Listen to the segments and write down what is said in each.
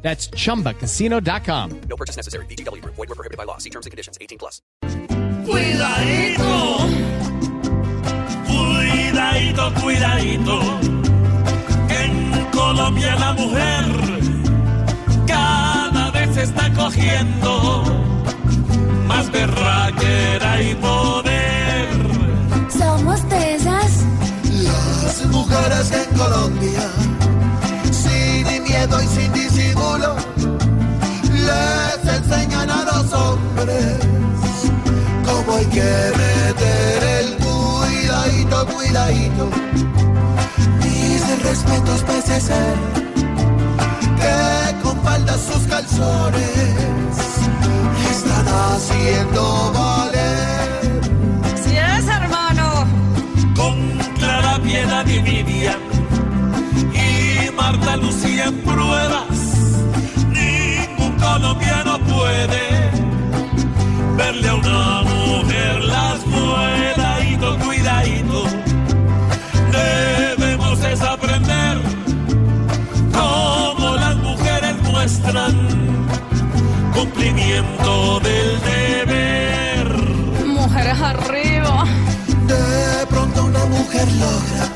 That's chumbacasino.com. No purchase necessary. BGW. Void were prohibited by law. See terms and conditions. 18 plus. Cuidadito, cuidadito, cuidadito. En Colombia la mujer cada vez está cogiendo más berraquera y poder. Somos de esas Las mujeres en Colombia, los hombres cómo hay que meter el cuidadito, cuidadito. Mis respetos pese ser que con faldas sus calzones están haciendo valer. Si es hermano. Con Clara Piedad y Vivian y Marta Lucía en pruebas. A una mujer las cuidadito, cuidadito. Debemos es aprender cómo las mujeres muestran cumplimiento del deber. Mujeres arriba. De pronto una mujer logra,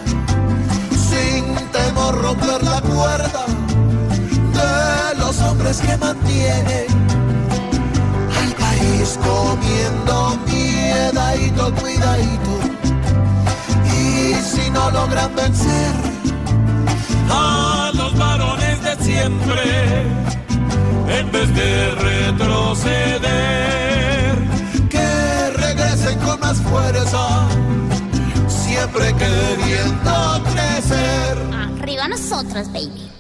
sin temor, romper la cuerda de los hombres que mantienen cuidadito. Y si no logran vencer, a los varones de siempre, en vez de retroceder, que regresen con más fuerza, siempre queriendo crecer. arriba nosotros, baby.